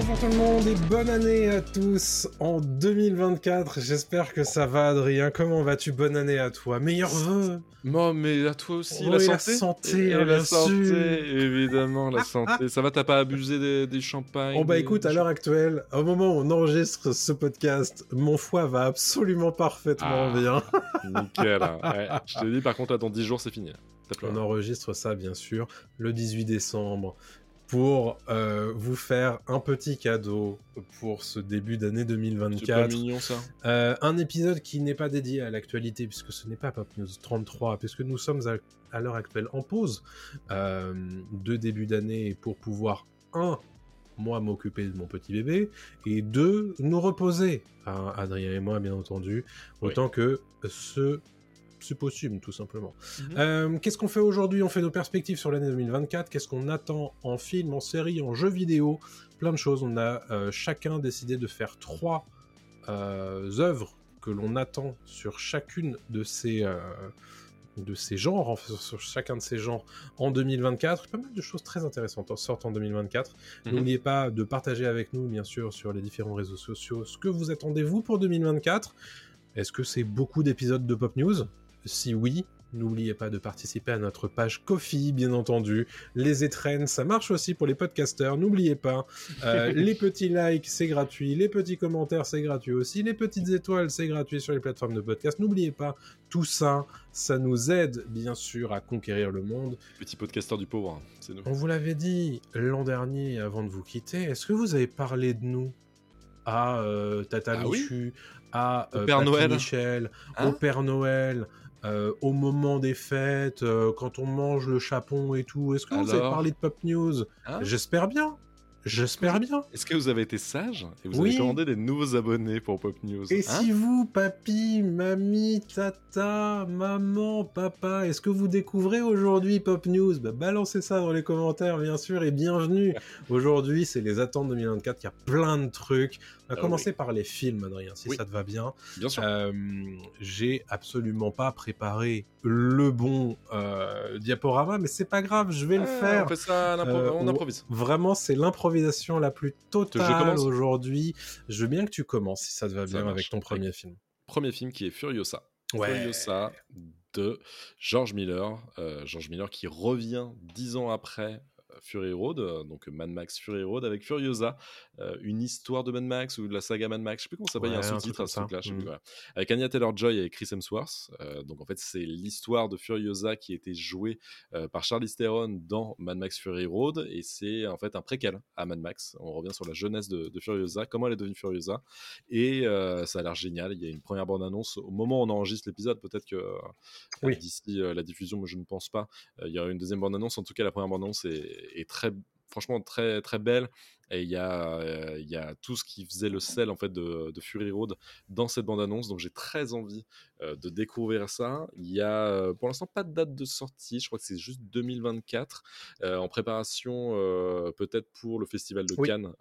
Bonjour tout le monde et bonne année à tous en 2024. J'espère que ça va, Adrien. Comment vas-tu? Bonne année à toi. Meilleurs vœux. Non, mais à toi aussi, Oui, la la santé. santé, Et hein, la santé, sûr. évidemment, la santé. Ça va, t'as pas abusé des, des champagnes Bon bah des- écoute, à l'heure actuelle, au moment où on enregistre ce podcast, mon foie va absolument parfaitement Ah. bien. Nickel. hein. Ouais. Je te dis, par contre, là, dans 10 jours, c'est fini. On enregistre ça bien sûr le 18 décembre pour euh, vous faire un petit cadeau pour ce début d'année C'est pas 2024. mignon, ça Euh, un épisode qui n'est pas dédié à l'actualité, puisque ce n'est pas Pop News 33, puisque nous sommes à, à l'heure actuelle en pause euh, de début d'année pour pouvoir, un, moi m'occuper de mon petit bébé, et deux, nous reposer, hein, Adrien et moi bien entendu, Oui. autant que ce... C'est possible, tout simplement. Mhm. Euh, Qu'est-ce qu'on fait aujourd'hui? On fait nos perspectives sur l'année 2024. Qu'est-ce qu'on attend en film, en série, en jeu vidéo? Plein de choses. On a euh, chacun décidé de faire trois euh, œuvres que l'on attend sur chacune de ces, de ces genres, en fait, sur chacun de ces genres en 2024. Pas mal de choses très intéressantes en sortent en 2024. Mhm. N'oubliez pas de partager avec nous, bien sûr, sur les différents réseaux sociaux, ce que vous attendez vous pour 2024. Est-ce que c'est beaucoup d'épisodes de Pop News? Si oui, n'oubliez pas de participer à notre page Kofi, bien entendu. Les étrennes, ça marche aussi pour les podcasteurs, n'oubliez pas. Euh, les petits likes, c'est gratuit. Les petits commentaires, c'est gratuit aussi. Les petites étoiles, c'est gratuit sur les plateformes de podcast. N'oubliez pas, tout ça, ça nous aide, bien sûr, à conquérir le monde. Petit podcasteur du pauvre, hein. c'est nous. On vous l'avait dit l'an dernier avant de vous quitter. Est-ce que vous avez parlé de nous? À euh, Tata Ah oui à Au euh, Père Noël Michel, Hein? Au Père Noël, euh, au moment des fêtes, euh, quand on mange le chapon et tout Est-ce que vous avez parlé de Pop News? Hein? J'espère bien. J'espère bien. Est-ce que vous avez été sage? Et vous Oui. avez commandé des nouveaux abonnés pour Pop News Et hein? si vous, papy, mamie, tata, maman, papa, est-ce que vous découvrez aujourd'hui Pop News? Bah, Balancez ça dans les commentaires, bien sûr, et bienvenue. Aujourd'hui, c'est les attentes 2024, il y a plein de trucs. On va Ah commencer par les films, Adrien, si Oui. ça te va bien. Bien sûr. Euh, J'ai absolument pas préparé le bon euh, diaporama, mais c'est pas grave, je vais le Ah, faire. On fait ça, Euh, on improvise. Vraiment, c'est l'improvisation la plus je totale commence aujourd'hui. Je veux bien que tu commences, si ça te va Ça bien, marche. avec ton premier film. Premier film qui est Furiosa. Ouais. Furiosa de George Miller. Euh, George Miller qui revient dix ans après Fury Road, euh, donc Mad Max Fury Road, avec Furiosa, euh, une histoire de Mad Max ou de la saga Mad Max, je sais plus comment ça s'appelle, il y a un sous-titre à ce truc-là, voilà. Avec Anya Taylor-Joy et Chris Hemsworth. Euh, donc en fait, c'est l'histoire de Furiosa qui a été jouée par Charlize Theron dans Mad Max Fury Road, et c'est en fait un préquel à Mad Max. On revient sur la jeunesse de, de Furiosa, comment elle est devenue Furiosa, et ça a l'air génial. Il y a une première bande-annonce au moment où on enregistre l'épisode, peut-être que Oui. d'ici la diffusion, moi je ne pense pas, il y aura une deuxième bande-annonce. En tout cas, la première bande-annonce est, est très, franchement très très belle. Et il y, a, euh, il y a tout ce qui faisait le sel en fait de, de Fury Road dans cette bande-annonce. Donc j'ai très envie euh, de découvrir ça. Il y a euh, pour l'instant pas de date de sortie. Je crois que c'est juste 2024 euh, en préparation peut-être pour le festival de Oui. Cannes.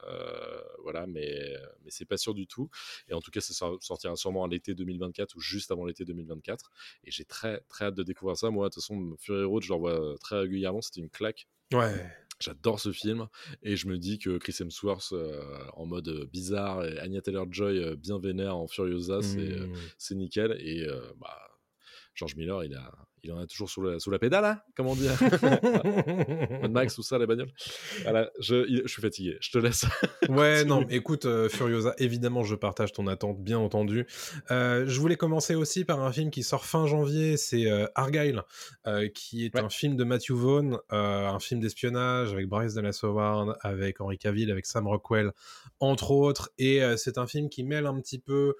voilà, mais mais c'est pas sûr du tout. Et en tout cas, ça sort- sortira sûrement à l'été 2024 ou juste avant l'été 2024. Et j'ai très très hâte de découvrir ça. Moi, de toute façon, Fury Road, je le revois très régulièrement. C'était une claque. Ouais. J'adore ce film et je me dis que Chris Hemsworth euh, en mode euh, bizarre et Anya Taylor-Joy euh, bien vénère en Furiosa, c'est euh, Mm. c'est nickel. Et bah, George Miller, il, a, il en a toujours sous la, sous la pédale, hein, comment dire Mad Max, tout ça, les bagnoles. Voilà, je, suis fatigué, je te laisse. Ouais, non, écoute, euh, Furiosa, évidemment, je partage ton attente, bien entendu. Euh, je voulais commencer aussi par un film qui sort fin janvier, c'est euh, Argyle, qui est Ouais. un film de Matthew Vaughn, un film d'espionnage avec Bryce Dallas Howard, avec Henry Cavill, avec Sam Rockwell, entre autres. Et c'est un film qui mêle un petit peu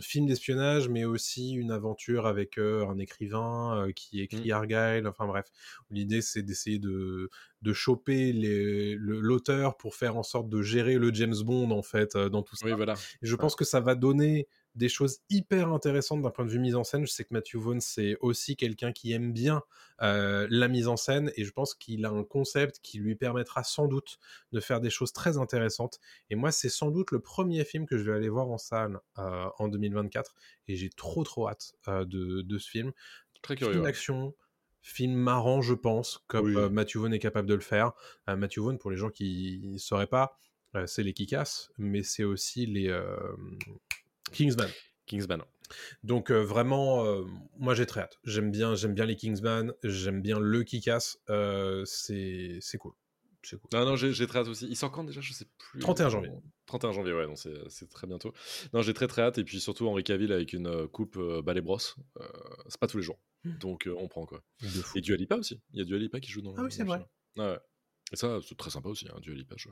film d'espionnage, mais aussi une aventure avec un écrivain qui écrit Argyle. Enfin bref, l'idée c'est d'essayer de de choper le- l'auteur pour faire en sorte de gérer le James Bond en fait dans tout ça. Oui, voilà. Et je pense que ça va donner des choses hyper intéressantes d'un point de vue mise en scène. Je sais que Matthew Vaughn, c'est aussi quelqu'un qui aime bien euh, la mise en scène et je pense qu'il a un concept qui lui permettra sans doute de faire des choses très intéressantes. Et moi, c'est sans doute le premier film que je vais aller voir en salle euh, en 2024 et j'ai trop trop hâte euh, de, de ce film. Très Film curieux. ouais. d'action, film marrant, je pense, comme Oui. Matthew Vaughn est capable de le faire. Matthew Vaughn, pour les gens qui ne sauraient pas, c'est les Kikas, mais c'est aussi les Kingsman. Kingsman. Donc euh, vraiment, euh, moi j'ai très hâte. J'aime bien, j'aime bien les Kingsman, j'aime bien le Kikas. euh, c'est c'est cool. Non, non, j'ai très hâte aussi. Il sort quand déjà? Je sais plus. 31 janvier. 31 janvier, ouais, donc c'est très bientôt. Non, j'ai très très hâte. Et puis surtout Henri Cavill avec une coupe euh, balai brosse. euh, c'est pas tous les jours. Donc euh, on prend quoi. Et Dua Lipa aussi. Il y a Dua Lipa qui joue dans Ah oui, c'est vrai. ouais. Et ça, c'est très sympa aussi, hein, Dua Lipa. Je,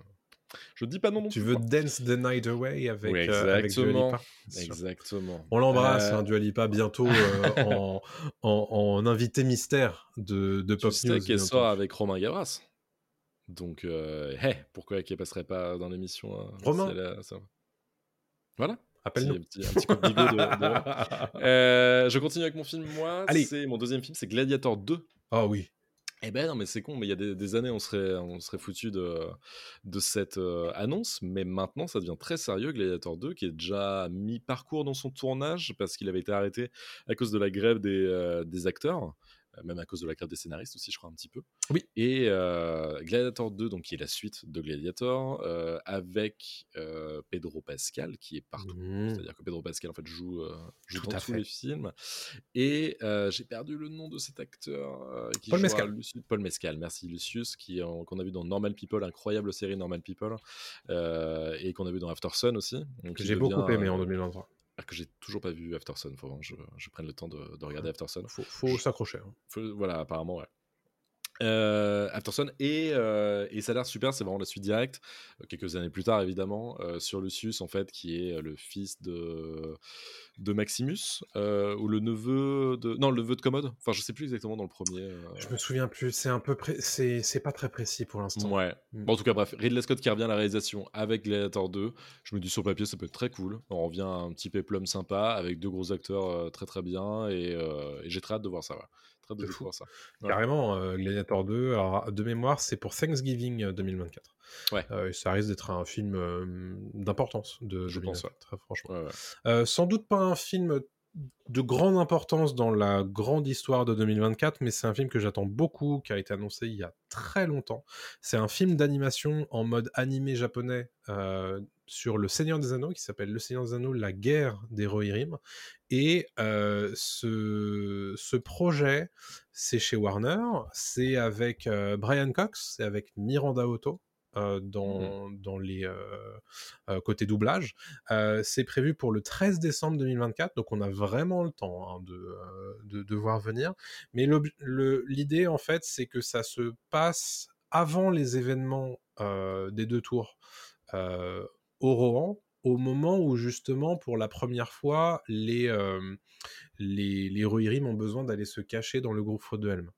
je dis pas non non Tu veux quoi. Dance the Night Away avec, Oui, euh, avec Dua exactement. Lipa? Exactement. On l'embrasse, Euh, hein, Dua Lipa, bientôt euh, en, en, en invité mystère de, de Tu Pop sais News. qu'elle sort avec Romain Gavras. Donc, euh, hey, pourquoi qu'elle passerait pas dans l'émission hein, Romain. elle a- ça- Voilà. Appelle-nous. Petit- un petit coup de de- je continue avec mon film, moi. Allez. C'est mon deuxième film, c'est Gladiator 2. Ah oui. Eh ben non, mais c'est con, mais il y a des, années, on serait, on serait foutu de, de cette euh, annonce, mais maintenant, ça devient très sérieux. Gladiator 2, qui est déjà mi-parcours dans son tournage, parce qu'il avait été arrêté à cause de la grève des, euh, des acteurs, même à cause de la grève des scénaristes aussi, je crois, un petit peu. Oui. Et euh, Gladiator 2, donc, qui est la suite de Gladiator, euh, avec euh, Pedro Pascal, qui est partout. Mmh. C'est-à-dire que Pedro Pascal, en fait, joue, euh, joue Tout dans à tous fait. les films. Et euh, j'ai perdu le nom de cet acteur euh, qui Paul Mescal. Lucius- Paul Mescal, merci Lucius, qui qu'on a vu dans Normal People, incroyable série Normal People, euh, et qu'on a vu dans After Sun aussi. Donc, Que j'ai beaucoup aimé euh, en 2023. Que j'ai toujours pas vu After Sun. Faut vraiment que je, je prenne le temps de, de regarder After Sun. Faut, faut s'accrocher. hein. Voilà, apparemment, ouais. Euh, After Sun et, euh, et ça a l'air super, c'est vraiment la suite directe. Euh, Quelques années plus tard, évidemment, euh, sur Lucius, en fait, qui est le fils de, de Maximus, ou le neveu de. Non, le neveu de Commode. Enfin, je sais plus exactement dans le premier. Je me souviens plus. C'est un peu, pré- c'est pas très précis pour l'instant. Ouais. Mm. Bon, en tout cas, bref, Ridley Scott qui revient à la réalisation avec Gladiator 2. Je me dis sur le papier, ça peut être très cool. On revient à un petit péplum sympa avec deux gros acteurs très très bien et, et j'ai très hâte de voir ça. Ouais. Très voir ça. Carrément, euh, Gladiator 2. Alors, de mémoire, c'est pour Thanksgiving euh, 2024. Ouais. Euh, ça risque d'être un film euh, d'importance de Je pense, 2024, très franchement. Ouais, ouais. Euh, sans doute pas un film de grande importance dans la grande histoire de 2024, mais c'est un film que j'attends beaucoup, qui a été annoncé il y a très longtemps. C'est un film d'animation en mode animé japonais euh, sur le Seigneur des Anneaux, qui s'appelle Le Seigneur des Anneaux, la guerre des Rohirrim. Et euh, ce, projet, c'est chez Warner, c'est avec euh, Brian Cox, c'est avec Miranda Otto. Euh, dans, dans les euh, euh, côtés doublage. Euh, c'est prévu pour le 13 décembre 2024, donc on a vraiment le temps hein, de, de, de voir venir. Mais l'idée, en fait, c'est que ça se passe avant les événements des deux tours au Rohan, au moment où justement, pour la première fois, les, euh, les, les Rohirrim ont besoin d'aller se cacher dans le gouffre de Helm.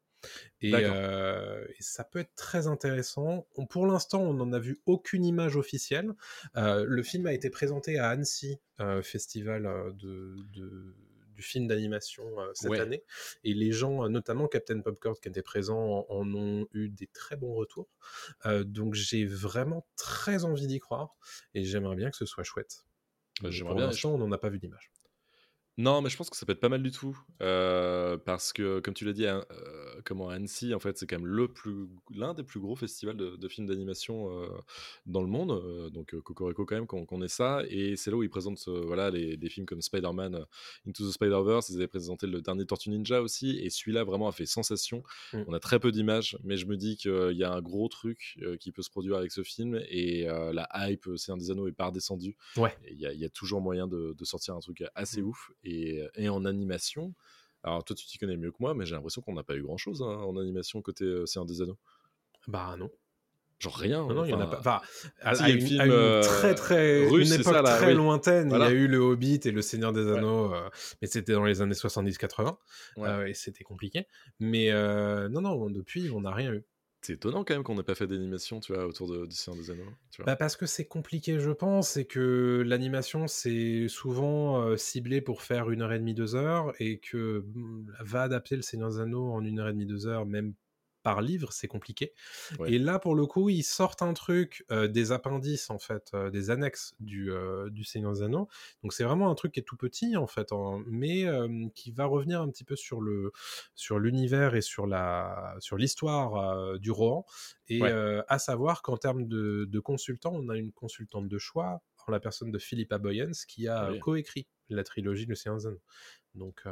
Et, euh, et ça peut être très intéressant. On- pour l'instant, on n'en a vu aucune image officielle. Euh, le film a été présenté à Annecy, euh, festival de, de- du film d'animation cette Ouais. année. Et les gens, notamment Captain Popcorn qui étaient présents, en, en ont eu des très bons retours. Donc j'ai vraiment très envie d'y croire. Et j'aimerais bien que ce soit chouette. Bah, pour l'instant, on n'en a pas vu d'image. Non, mais je pense que ça peut être pas mal du tout. euh, parce que, comme tu l'as dit, hein, euh, comment Annecy, en fait, c'est quand même le plus, l'un des plus gros festivals de, de films d'animation euh, dans le monde. euh, donc, Cocorico, quand même, qu'on qu'on ait ça. Et c'est là où ils présentent voilà, les, des films comme Spider-Man Into the Spider-Verse. Ils avaient présenté le dernier Tortue Ninja aussi. Et celui-là, vraiment, a fait sensation. Mm. On a très peu d'images, mais je me dis qu'il y a un gros truc qui peut se produire avec ce film. Et la hype, c'est un des anneaux, est pas redescendue. Ouais. Il y, a- il y a toujours moyen de, de sortir un truc assez Mm. ouf. Et, et en animation, alors toi tu t'y connais mieux que moi, mais j'ai l'impression qu'on n'a pas eu grand chose en animation côté euh, Seigneur des Anneaux. Bah non. Genre rien. Non, non, il y en a pas. Enfin, à, une, film, à une euh, très très russe, une c'est époque ça, là, très oui. lointaine, Voilà. il y a eu le Hobbit et le Seigneur des Anneaux, euh, mais c'était dans les années 70-80 Ouais. euh, et c'était compliqué. Mais euh, non, non, depuis on n'a rien eu. C'est étonnant quand même qu'on n'ait pas fait d'animation, tu vois, autour de, du Seigneur des Anneaux. Bah parce que c'est compliqué, je pense, et que l'animation c'est souvent euh, ciblé pour faire une heure et demie, deux heures, et que mm, va adapter le Seigneur des Anneaux en une heure et demie, deux heures, même par livre, c'est compliqué. Ouais. Et là, pour le coup, ils sortent un truc, euh, des appendices, en fait, euh, des annexes du, euh, du Seigneur des Anneaux. Donc c'est vraiment un truc qui est tout petit, en fait, hein, mais qui va revenir un petit peu sur le sur l'univers et sur la sur l'histoire du Rohan. Et Ouais. à savoir qu'en termes de, de consultants, on a une consultante de choix, en la personne de Philippa Boyens, qui a oui. coécrit la trilogie Le Seigneur des Anneaux. Donc,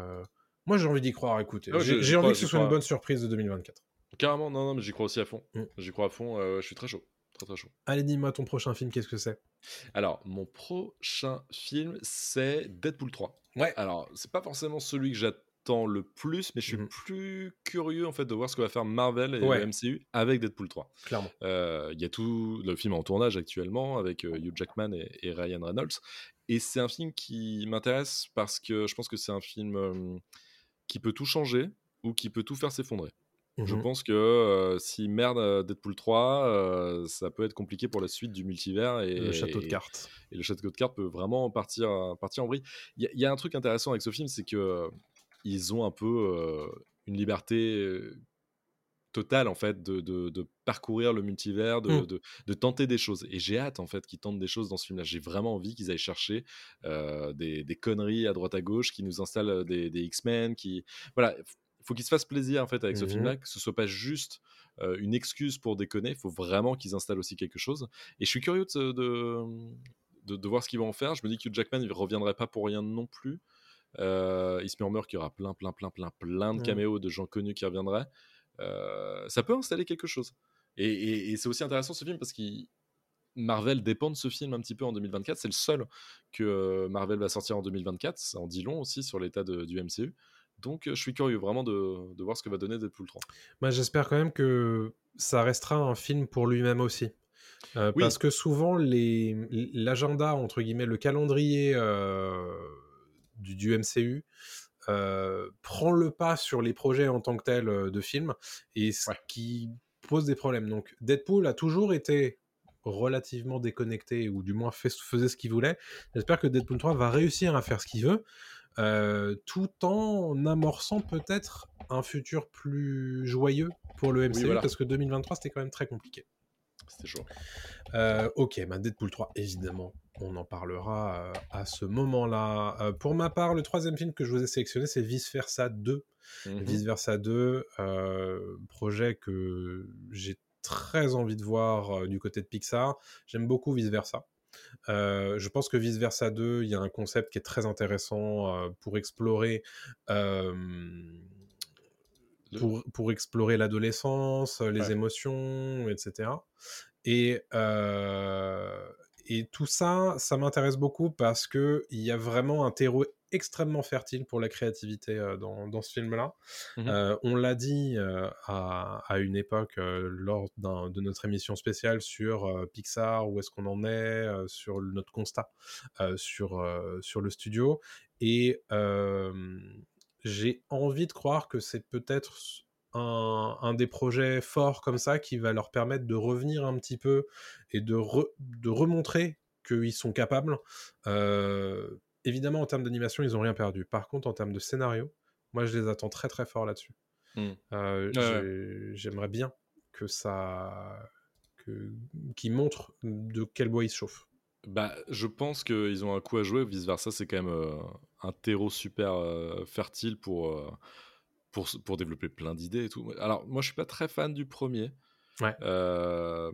moi, j'ai envie d'y croire, écoutez. J'ai envie crois, que ce soit une bonne surprise de 2024. Carrément, non, non, mais j'y crois aussi à fond. Mm. J'y crois à fond, euh, je suis très chaud. Très très chaud. Allez, dis-moi ton prochain film, qu'est-ce que c'est? Alors, mon prochain film, c'est Deadpool 3. Ouais. Alors, c'est pas forcément celui que j'attends le plus, mais je suis Mhm. plus curieux en fait de voir ce que va faire Marvel et Ouais. le MCU avec Deadpool 3. Clairement. Euh, Il y a tout le film en tournage actuellement avec euh, Hugh Jackman et, et Ryan Reynolds. Et c'est un film qui m'intéresse parce que je pense que c'est un film qui peut tout changer ou qui peut tout faire s'effondrer. Je Mhm. pense que euh, si merde Deadpool 3, euh, ça peut être compliqué pour la suite du multivers. Et, Le château de cartes. et le château de cartes peut vraiment partir, partir en vrille. Il y, a- il y a un truc intéressant avec ce film, c'est que ils ont un peu euh, une liberté totale en fait de, de- de parcourir le multivers, de, Mm. de- tenter des choses. Et j'ai hâte en fait qu'ils tentent des choses dans ce film-là. J'ai vraiment envie qu'ils aillent chercher des, des conneries à droite à gauche, qui nous installent des, des X-Men, qui voilà. Il faut qu'ils se fassent plaisir en fait avec ce Mhm. film-là, que ce soit pas juste euh, une excuse pour déconner. Il faut vraiment qu'ils installent aussi quelque chose. Et je suis curieux de, de, de- de voir ce qu'ils vont en faire. Je me dis que Hugh Jackman il reviendrait pas pour rien non plus. Euh, il se murmure qu'il y aura plein, plein, plein, plein, plein de caméos de gens connus qui reviendraient. Euh, ça peut installer quelque chose. Et, et- et c'est aussi intéressant ce film parce que Marvel dépend de ce film un petit peu en 2024. C'est le seul que Marvel va sortir en 2024. Ça en dit long aussi sur l'état du MCU. Donc euh, je suis curieux vraiment de, de voir ce que va donner Deadpool 3. Moi, j'espère quand même que ça restera un film pour lui-même aussi. Euh, Oui. Parce que souvent, l'agenda, entre guillemets, le calendrier euh, du, du MCU euh, prend le pas sur les projets en tant que tels de films, et ce Ouais. qui pose des problèmes. Donc, Deadpool a toujours été relativement déconnecté, ou du moins fait- faisait ce qu'il voulait. J'espère que Deadpool 3 va réussir à faire ce qu'il veut, euh, tout en amorçant peut-être un futur plus joyeux pour le MCU, voilà. parce que 2023 c'était quand même très compliqué. C'était chaud. Euh, ok, bah Deadpool 3, évidemment, on en parlera euh, à ce moment-là. Euh, pour ma part, le troisième film que je vous ai sélectionné, c'est Vice Versa 2. Mhm. Vice Versa 2, euh, projet que j'ai très envie de voir du côté de Pixar. J'aime beaucoup Vice Versa. Euh, je pense que Vice Versa 2, il y a un concept qui est très intéressant euh, pour explorer. pour, pour explorer l'adolescence, les Ouais. émotions, etc. Et, et tout ça, ça m'intéresse beaucoup parce qu'il y a vraiment un terreau extrêmement fertile pour la créativité euh, dans, dans ce film-là. Mhm. Euh, on l'a dit euh, à, à une époque lors de notre émission spéciale sur Pixar, où est-ce qu'on en est, sur notre constat sur, sur le studio. Et j'ai envie de croire que c'est peut-être un, un des projets forts comme ça qui va leur permettre de revenir un petit peu et de, re- de remontrer qu'ils sont capables. Euh, évidemment, en termes d'animation, ils n'ont rien perdu. Par contre, en termes de scénario, moi, je les attends très très fort là-dessus. Mm. Euh, Ouais, J'aimerais bien que ça. Que, qu'ils montrent de quel bois ils se chauffent. Bah, je pense qu'ils ont un coup à jouer. Vice versa, c'est quand même euh, un terreau super euh, fertile pour, pour, pour développer plein d'idées et tout. Alors, moi, je suis pas très fan du premier. Ouais. Euh,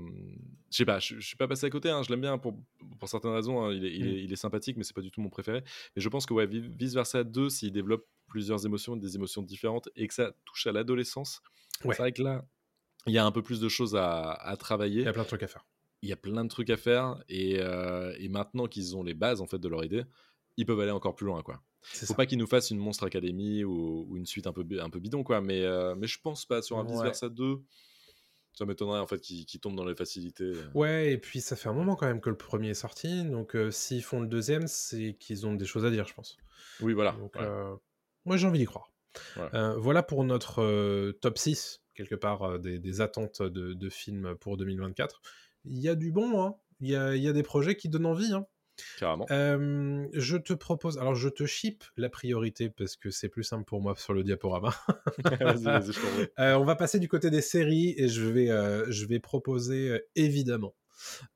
je sais pas, je, suis pas passé à côté. hein, je l'aime bien pour, pour certaines raisons. hein, il, est, il, Mm. est, il est sympathique, mais c'est pas du tout mon préféré. Mais je pense que ouais, Vice versa 2, s'il développe plusieurs émotions, des émotions différentes, et que ça touche à l'adolescence, Ouais. c'est vrai que là, il y a un peu plus de choses à, à travailler Il y a plein de trucs à faire. il y a plein de trucs à faire et, euh, et maintenant qu'ils ont les bases en fait de leur idée, ils peuvent aller encore plus loin quoi. Faut ça. pas qu'ils nous fassent une monstre académie ou, ou une suite un peu un peu bidon quoi, mais euh, mais je pense pas sur un vice versa 2. Ça m'étonnerait en fait qu'ils tombent dans les facilités. Ouais, et puis ça fait un moment quand même que le premier est sorti, donc euh, s'ils font le deuxième, c'est qu'ils ont des choses à dire, je pense. Oui voilà. Donc, ouais. euh, moi j'ai envie d'y croire. Euh, voilà pour notre euh, top 6 quelque part euh, des, des attentes de, de films pour 2024. Il y a du bon, hein. il, y a, il y a des projets qui donnent envie. Hein. Carrément. Euh, je te propose, alors je te ship la priorité parce que c'est plus simple pour moi sur le diaporama. vas-y, vas-y. Euh, on va passer du côté des séries et je vais, euh, je vais proposer évidemment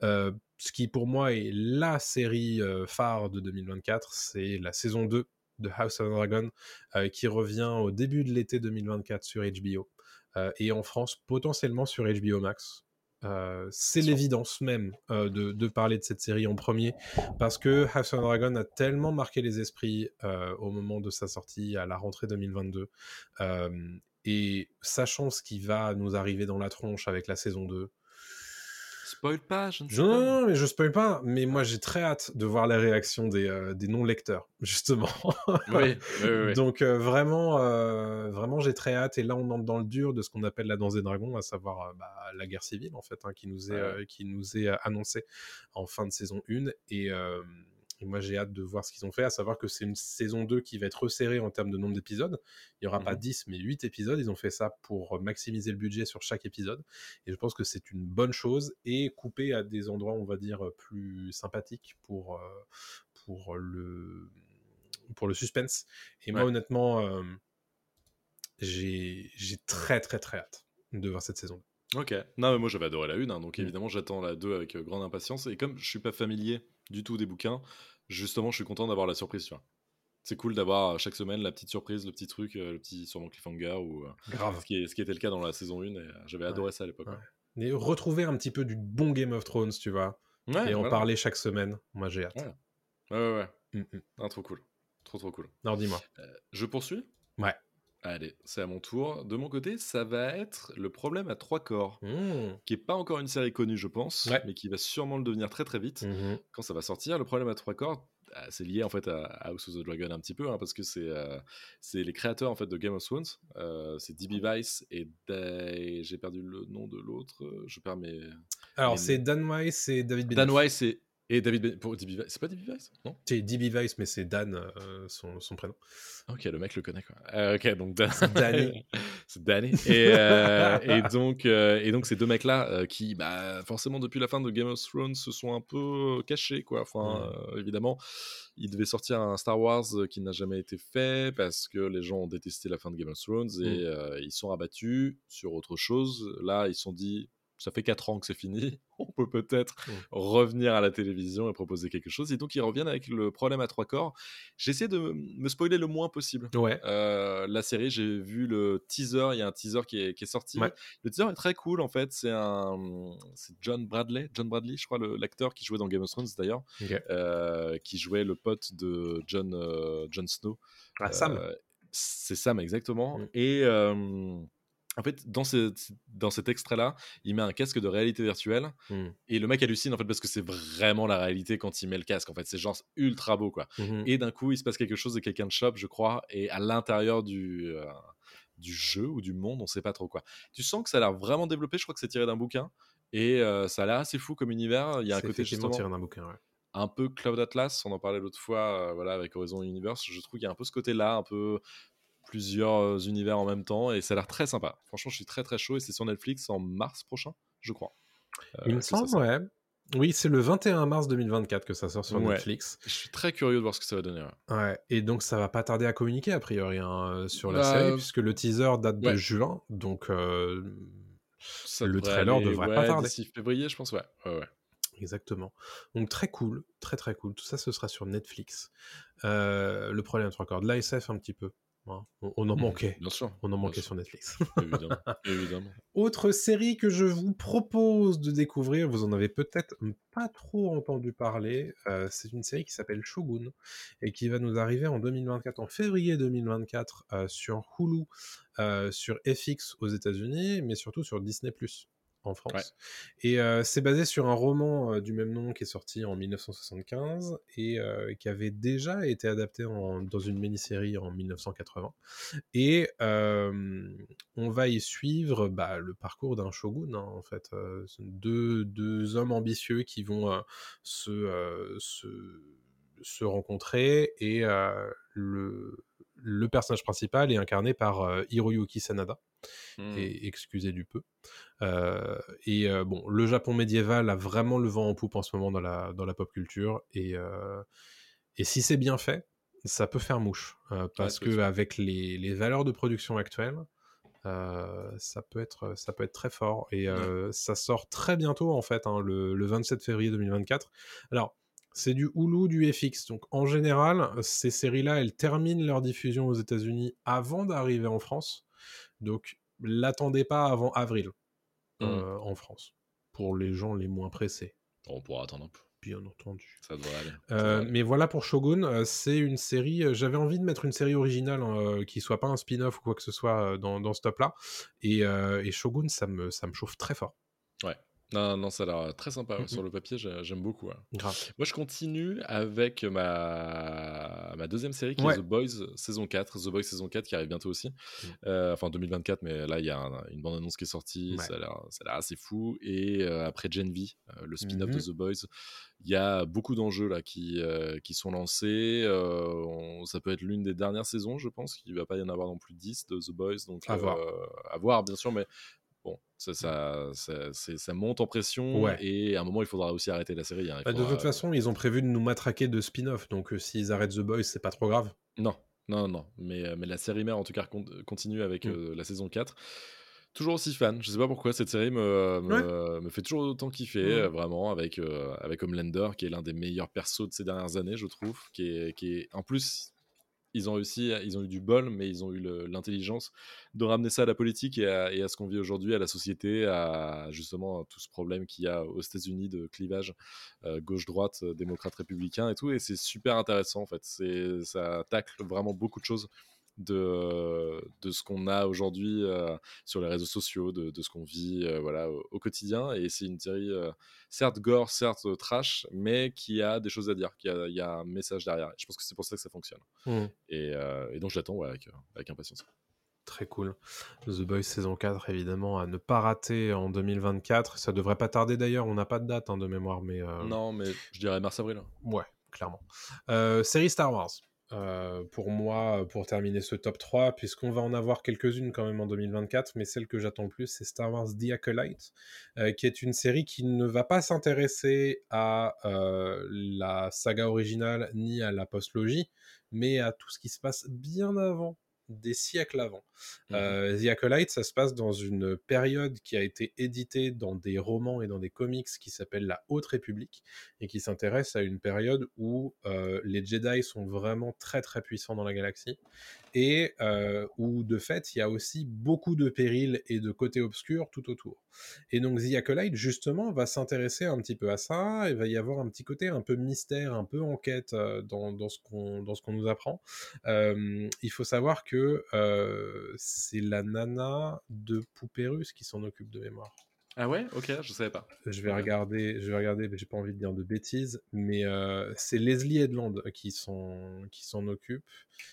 ce qui pour moi est la série phare de 2024, c'est la saison 2 de House of Dragon qui revient au début de l'été 2024 sur HBO et en France potentiellement sur HBO Max. Euh, c'est l'évidence même euh, de, de parler de cette série en premier parce que House of Dragon a tellement marqué les esprits euh, au moment de sa sortie à la rentrée 2022 euh, et sachant ce qui va nous arriver dans la tronche avec la saison 2 Spoil pas, je ne sais non, pas. non, mais je spoil pas, mais moi j'ai très hâte de voir la réaction des, euh, des non-lecteurs, justement. Oui, oui, oui. Donc euh, vraiment, euh, vraiment j'ai très hâte, et là on entre dans le dur de ce qu'on appelle la danse des dragons, à savoir bah, la guerre civile en fait, hein, qui nous est, Ouais. qui nous est annoncée en fin de saison 1, et, et moi j'ai hâte de voir ce qu'ils ont fait, à savoir que c'est une saison 2 qui va être resserrée en termes de nombre d'épisodes, il n'y aura pas Mhm. 10 mais 8 épisodes, ils ont fait ça pour maximiser le budget sur chaque épisode, et je pense que c'est une bonne chose et coupé à des endroits, on va dire, plus sympathiques pour, euh, pour, le, pour le suspense. Et moi, honnêtement, euh, j'ai très, très, très hâte de voir cette saison. Ok. Non, mais moi j'avais adoré la une, hein, donc Mm. évidemment j'attends la 2 avec euh, grande impatience. Et comme je suis pas familier du tout des bouquins, justement je suis content d'avoir la surprise, tu vois. C'est cool d'avoir euh, chaque semaine la petite surprise, le petit truc, euh, le petit sûrement cliffhanger, ou, euh, Grave. ce, qui est- ce qui était le cas dans la saison 1, et j'avais adoré ça à l'époque. Ouais. Et retrouver un petit peu du bon Game of Thrones, tu vois, Ouais, Ouais, et en parler chaque semaine, moi j'ai hâte. Ouais. Ouais, ouais, ouais. Mm, mm. Ah, trop cool. Trop, trop cool. Alors dis-moi. Je poursuis? Ouais. Allez, c'est à mon tour. De mon côté, ça va être le problème à trois corps, Mmh. qui est pas encore une série connue, je pense, Ouais. mais qui va sûrement le devenir très très vite. Mhm. quand ça va sortir, le problème à trois corps, ah, c'est lié en fait à House of the Dragon un petit peu, hein, parce que c'est euh, c'est les créateurs en fait de Game of Thrones, euh, c'est DB Weiss et Da- j'ai perdu le nom de l'autre, je perds mes Alors c'est Dan Weiss et David Benioff. Dan Weiss et, et David ben... pour DB c'est pas DB Weiss Non? C'est DB Weiss, mais c'est Dan, euh, son, son prénom. Ok, le mec le connaît quoi. Euh, ok, donc Dan... C'est Danny. c'est Danny. Et, euh, et donc, et donc ces deux mecs-là qui, bah, forcément depuis la fin de Game of Thrones, se sont un peu cachés quoi. Enfin, euh, évidemment, il devait sortir un Star Wars qui n'a jamais été fait parce que les gens ont détesté la fin de Game of Thrones et euh, ils sont rabattus sur autre chose. Là, ils se sont dit. Ça fait 4 ans que c'est fini, on peut peut-être revenir à la télévision et proposer quelque chose. Et donc ils reviennent avec le problème à trois corps. J'essaie de me spoiler le moins possible. Ouais. Euh, la série, j'ai vu le teaser, il y a un teaser qui est, qui est sorti. Ouais. Le teaser est très cool en fait, c'est un c'est John Bradley, John Bradley, je crois l'acteur qui jouait dans Game of Thrones d'ailleurs, euh, qui jouait le pote de John euh, Jon Snow. Ah, Sam. C'est Sam exactement. Mm. Et en fait, dans, ce, dans cet extrait-là, il met un casque de réalité virtuelle Mm. et le mec hallucine en fait parce que c'est vraiment la réalité quand il met le casque. En fait, c'est genre ultra beau quoi. Mhm. Et d'un coup, il se passe quelque chose et quelqu'un te chope, je crois, et à l'intérieur du, euh, du jeu ou du monde, on sait pas trop quoi. Tu sens que ça a l'air vraiment développé, je crois que c'est tiré d'un bouquin, et euh, ça a l'air assez fou comme univers. Il y a un côté justement tiré d'un bouquin. ouais. un peu Cloud Atlas, on en parlait l'autre fois, euh, voilà, avec Horizon Universe. Je trouve qu'il y a un peu ce côté-là, un peu plusieurs euh, univers en même temps, et ça a l'air très sympa. Franchement, je suis très très chaud, et c'est sur Netflix en mars prochain, je crois. Euh, Il me semble, ouais. Oui, c'est le 21 mars 2024 que ça sort sur Ouais. Netflix. Je suis très curieux de voir ce que ça va donner. ouais. Ouais, et donc ça va pas tarder à communiquer a priori hein, euh, sur la Bah, série, puisque le teaser date de juin, donc euh, Ça Le trailer aller, devrait pas tarder. Février, je pense, ouais. ouais, ouais. exactement. Donc très cool, très très cool. Tout ça, ce sera sur Netflix. Euh, le problème, trois cordes, l'ASF un petit peu. Hein. On, on en manquait, Bien sûr. on en manquait sur Netflix. évidemment. évidemment. Autre série que je vous propose de découvrir, vous en avez peut-être pas trop entendu parler, euh, c'est une série qui s'appelle Shogun et qui va nous arriver en 2024, en février 2024, euh, sur Hulu, euh, sur FX aux États-Unis, mais surtout sur Disney en France. Ouais. Et euh, c'est basé sur un roman euh, du même nom qui est sorti en 1975 et euh, qui avait déjà été adapté en- dans une mini-série en 1980. Et on va y suivre bah, le parcours d'un shogun, hein, en fait. Deux, deux hommes ambitieux qui vont se, se, se rencontrer et le, le personnage principal est incarné par Hiroyuki Sanada, Hmm. et excusez du peu. Euh, et euh, bon, le Japon médiéval a vraiment le vent en poupe en ce moment dans la, dans la pop culture, et, euh, et si c'est bien fait, ça peut faire mouche, parce c'est que avec les, les valeurs de production actuelles, euh, ça peut être ça peut être très fort et euh, ça sort très bientôt en fait hein, le, le 27 février 2024 alors c'est du Hulu du FX donc en général ces séries là elles terminent leur diffusion aux États-Unis avant d'arriver en France donc l'attendez pas avant avril euh, en France pour les gens les moins pressés On pourra attendre un peu. bien entendu Ça devrait aller. Ça euh, aller. mais voilà pour Shogun, euh, c'est une série. J'avais envie de mettre une série originale hein, qui soit pas un spin-off ou quoi que ce soit dans, dans ce top-là. Et, et Shogun, ça me, ça me chauffe très fort. Non, non, ça a l'air très sympa. Sur le papier, j'ai- j'aime beaucoup. Moi, je continue avec ma, ma deuxième série qui Ouais. est The Boys saison 4. The Boys saison 4 qui arrive bientôt aussi. Euh, enfin, 2024, mais là, il y a un- une bande-annonce qui est sortie. Ouais. Ça a l'air assez fou. Et euh, après Gen V, euh, le spin-off de The Boys, il y a beaucoup d'enjeux là qui, euh, qui sont lancés. Euh, on- ça peut être l'une des dernières saisons, je pense. qu'il va pas y en avoir non plus 10 de The Boys. Donc, À voir. euh, à voir, bien sûr, mais bon, ça, ça, ça, c'est- ça monte en pression. Ouais. Et à un moment, il faudra aussi arrêter la série. hein. Bah, de toute façon, ils ont prévu de nous matraquer de spin-off. Donc euh, s'ils arrêtent The Boys, c'est pas trop grave. Non, non, non. Mais, euh, mais la série mère, en tout cas, con- continue avec Mm. euh, la saison 4. Toujours aussi fan. Je sais pas pourquoi cette série me, me, me fait toujours autant kiffer, euh, vraiment, avec, avec Homelander, qui est l'un des meilleurs persos de ces dernières années, je trouve. Qui est, qui est... En plus, ils ont réussi, ils ont eu du bol, mais ils ont eu l'intelligence de ramener ça à la politique et à, ce qu'on vit aujourd'hui, à la société, à justement tout ce problème qu'il y a aux États-Unis de clivage euh, gauche-droite, euh, démocrate-républicain et tout. Et c'est super intéressant en fait. Ça tacle vraiment beaucoup de choses de, de ce qu'on a aujourd'hui euh, sur les réseaux sociaux, de, de ce qu'on vit euh, voilà, au, au quotidien. Et c'est une série, euh, certes gore, certes euh, trash, mais qui a des choses à dire, qui a, y a un message derrière. Je pense que c'est pour ça que ça fonctionne. Mm. Et, euh, et donc je l'attends ouais, avec, euh, avec impatience. Très cool. The Boys saison 4, évidemment, à ne pas rater en 2024. Ça devrait pas tarder d'ailleurs, on n'a pas de date hein, de mémoire, mais... euh, Non, mais je dirais mars-avril. Ouais, clairement. Euh, série Star Wars. Euh, pour moi, pour terminer ce top 3, puisqu'on va en avoir quelques-unes quand même en 2024, mais celle que j'attends le plus, c'est Star Wars The Acolyte, euh, qui est une série qui ne va pas s'intéresser à euh, la saga originale ni à la postlogie, mais à tout ce qui se passe bien avant, des siècles avant. Mhm. Euh, The Acolyte, ça se passe dans une période qui a été éditée dans des romans et dans des comics qui s'appelle la Haute République et qui s'intéresse à une période où euh, les Jedi sont vraiment très très puissants dans la galaxie et où de fait il y a aussi beaucoup de périls et de côtés obscurs tout autour. Et donc The Acolyte justement va s'intéresser un petit peu à ça, il va y avoir un petit côté un peu mystère, un peu enquête dans, dans ce qu'on dans ce qu'on nous apprend. Il faut savoir que c'est la nana de Poupée Russe qui s'en occupe de mémoire. Ah ouais? Ok, je savais pas. Je vais regarder, je vais regarder, mais j'ai pas envie de dire de bêtises, mais euh, c'est Leslie Edland qui s'en qui s'en occupe.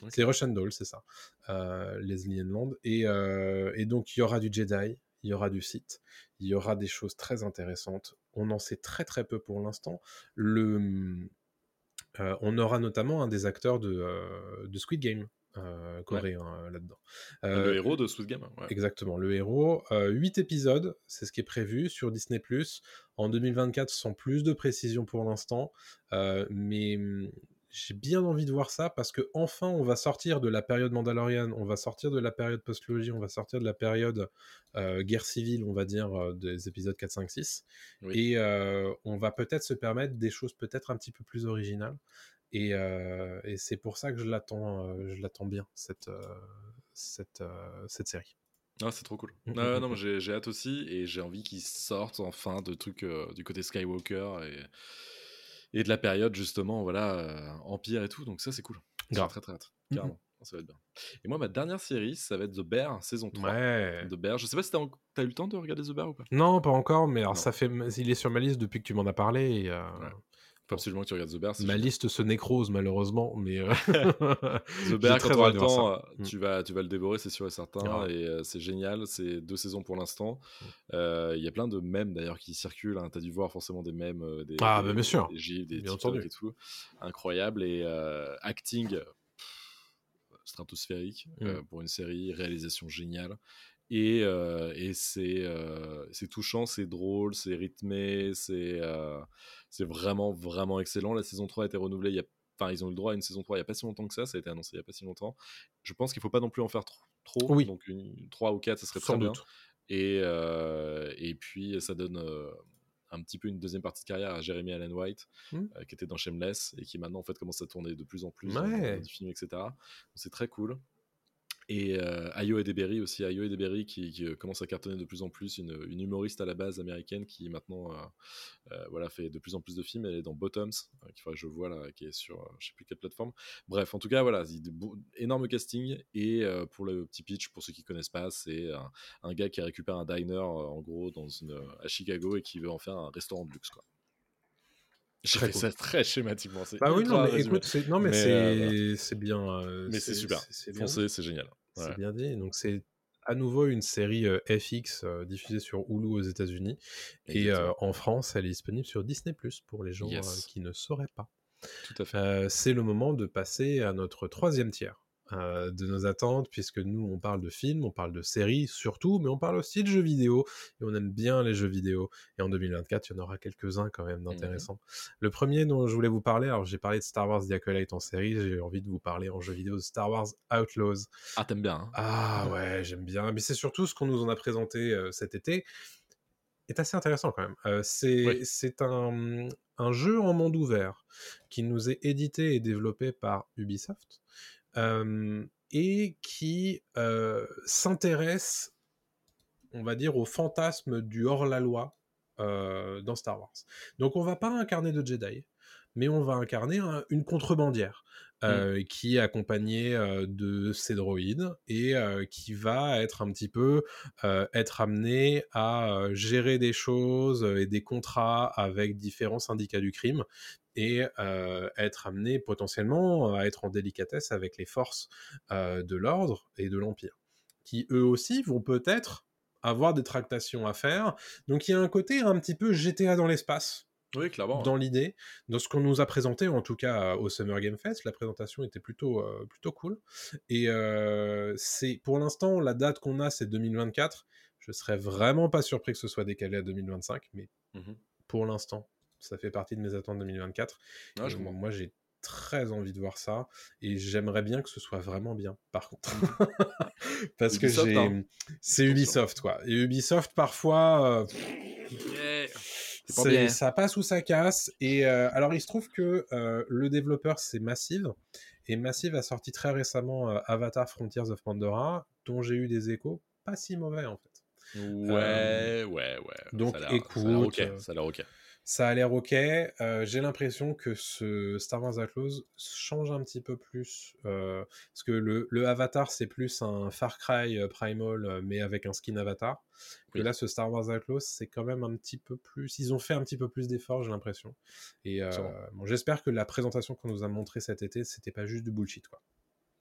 C'est Russian Doll, c'est ça, euh, Leslie Edland. Et, euh, et donc il y aura du Jedi, il y aura du Sith, il y aura des choses très intéressantes. On en sait très très peu pour l'instant. Le, on aura notamment un des acteurs de, de Squid Game euh, coréen euh, là-dedans. le Euh, héros de Swiss Game. ouais. Exactement, le héros. Euh, 8 épisodes, c'est ce qui est prévu sur Disney ⁇ en 2024 sans plus de précision pour l'instant. Mais hum, j'ai bien envie de voir ça parce que enfin on va sortir de la période Mandalorian, on va sortir de la période postlogie, on va sortir de la période euh, guerre civile, on va dire, euh, des épisodes 4, 5, 6. Oui. Et euh, on va peut-être se permettre des choses peut-être un petit peu plus originales. Et, euh, et c'est pour ça que je l'attends, euh, je l'attends bien cette, euh, cette, cette série. Ah, c'est trop cool. Mm, Ah, mm, non, mm. mais j'ai j'ai hâte aussi et j'ai envie qu'ils sortent enfin de trucs du côté Skywalker et, et de la période justement, voilà, Empire et tout. Donc ça, c'est cool. Grave. très très hâte. Mm. Ça va être bien. Et moi, ma dernière série, ça va être The Bear, saison 3. Ouais. The Bear. Je sais pas si t'as en- t'as eu le temps de regarder The Bear ou pas? Non, pas encore, mais alors Non. ça fait, il est sur ma liste depuis que tu m'en as parlé. Et, Ouais. Faut absolument que tu regardes The Bear. Ma liste se nécrose malheureusement, mais euh, The Bear, quand tu vas, tu vas le dévorer, c'est sûr et certain. Ouais. Et euh, c'est génial. C'est deux saisons pour l'instant. Euh, Il y a plein de mèmes d'ailleurs qui circulent. Hein. Tu as dû voir forcément des mèmes, euh, des, Ah, des, bah, bien sûr. des gifs, des TikTok et tout. Incroyable. Et acting, stratosphérique Mm. pour une série, réalisation géniale. Et, euh, et c'est euh, c'est touchant, c'est drôle, c'est rythmé, c'est euh, c'est vraiment, vraiment excellent. La saison 3 a été renouvelée il y a Enfin, ils ont eu le droit à une saison 3 il n'y a pas si longtemps que ça, ça a été annoncé il n'y a pas si longtemps. Je pense qu'il ne faut pas non plus en faire trop. trop. Oui. Donc, une, 3 ou 4, ça serait Sans très bien. Et, et puis, ça donne un petit peu une deuxième partie de carrière à Jeremy Allen White, Mm. euh, qui était dans Shameless et qui maintenant en fait commence à tourner de plus en plus Ouais. dans, dans des films, etc. Donc, C'est très cool. Et euh, Ayo Edeberry aussi, Ayo Edeberry qui, qui, euh, commence à cartonner de plus en plus, une, une humoriste à la base américaine qui maintenant euh, euh, voilà, fait de plus en plus de films. Elle est dans Bottoms, euh, qu'il faudrait que je vois là, qui est sur euh, je sais plus quelle plateforme. Bref, en tout cas, voilà, énorme casting. Et euh, pour le petit pitch, pour ceux qui connaissent pas, c'est un, un gars qui récupère un diner euh, en gros dans une, à Chicago et qui veut en faire un restaurant de luxe. Quoi. J'ai Très fait cool. ça très schématiquement. c'est Bah oui, non, mais résumé. écoute, c'est non, mais, Mais, c'est euh, c'est bien. euh, Mais c'est super. C'est Foncez, c'est génial. C'est bien dit. Donc, c'est à nouveau une série euh, FX euh, diffusée sur Hulu aux États-Unis. Et euh, en France, elle est disponible sur Disney Plus pour les gens Yes. qui ne sauraient pas. Tout à fait. C'est le moment de passer à notre troisième tiers euh, de nos attentes, puisque nous, on parle de films, on parle de séries surtout, mais on parle aussi de jeux vidéo, et on aime bien les jeux vidéo. Et en 2024, il y en aura quelques-uns quand même d'intéressants. Le premier dont je voulais vous parler, alors j'ai parlé de Star Wars The Acolyte en série, j'ai envie de vous parler en jeu vidéo de Star Wars Outlaws. Ah, t'aimes bien. hein Ah ouais, j'aime bien. Mais c'est surtout ce qu'on nous en a présenté euh, cet été est assez intéressant quand même. Euh, c'est Oui. un, un jeu en monde ouvert qui nous est édité et développé par Ubisoft et qui s'intéresse, on va dire, au fantasme du hors-la-loi dans Star Wars. Donc on va pas incarner de Jedi, mais on va incarner un- une contrebandière euh, qui est accompagnée euh, de ses droïdes et euh, qui va être un petit peu être amené à gérer des choses et des contrats avec différents syndicats du crime et euh, être amené potentiellement à être en délicatesse avec les forces euh, de l'ordre et de l'empire qui eux aussi vont peut-être avoir des tractations à faire donc il y a un côté un petit peu GTA dans l'espace Oui, clairement. dans l'idée, dans ce qu'on nous a présenté, en tout cas au Summer Game Fest, la présentation était plutôt, euh, plutôt cool. Et c'est pour l'instant, la date qu'on a, c'est 2024. Je serais vraiment pas surpris que ce soit décalé à 2025, mais Mhm. pour l'instant, ça fait partie de mes attentes 2024. Ah, je comprends. moi, j'ai très envie de voir ça et j'aimerais bien que ce soit vraiment bien par contre parce que j'ai hein. c'est. Ubisoft quoi et Ubisoft parfois euh, Yeah. Ça passe ou ça casse. Et euh, alors, il se trouve que euh, le développeur, c'est Massive. Et Massive a sorti très récemment Avatar Frontiers of Pandora, dont j'ai eu des échos pas si mauvais en fait. Ouais, ouais, ouais. donc, ça a l'air- ça a l'air écoute, ok. Ça a l'air ok. Ça a l'air ok. Euh, j'ai l'impression que ce Star Wars Outlaws change un petit peu plus. euh, parce que le, le Avatar, c'est plus un Far Cry euh, Primal, mais avec un skin Avatar. Que Oui. là, ce Star Wars Outlaws, c'est quand même un petit peu plus. Ils ont fait un petit peu plus d'efforts, j'ai l'impression. Et euh, bon, j'espère que la présentation qu'on nous a montrée cet été, c'était pas juste du bullshit, quoi.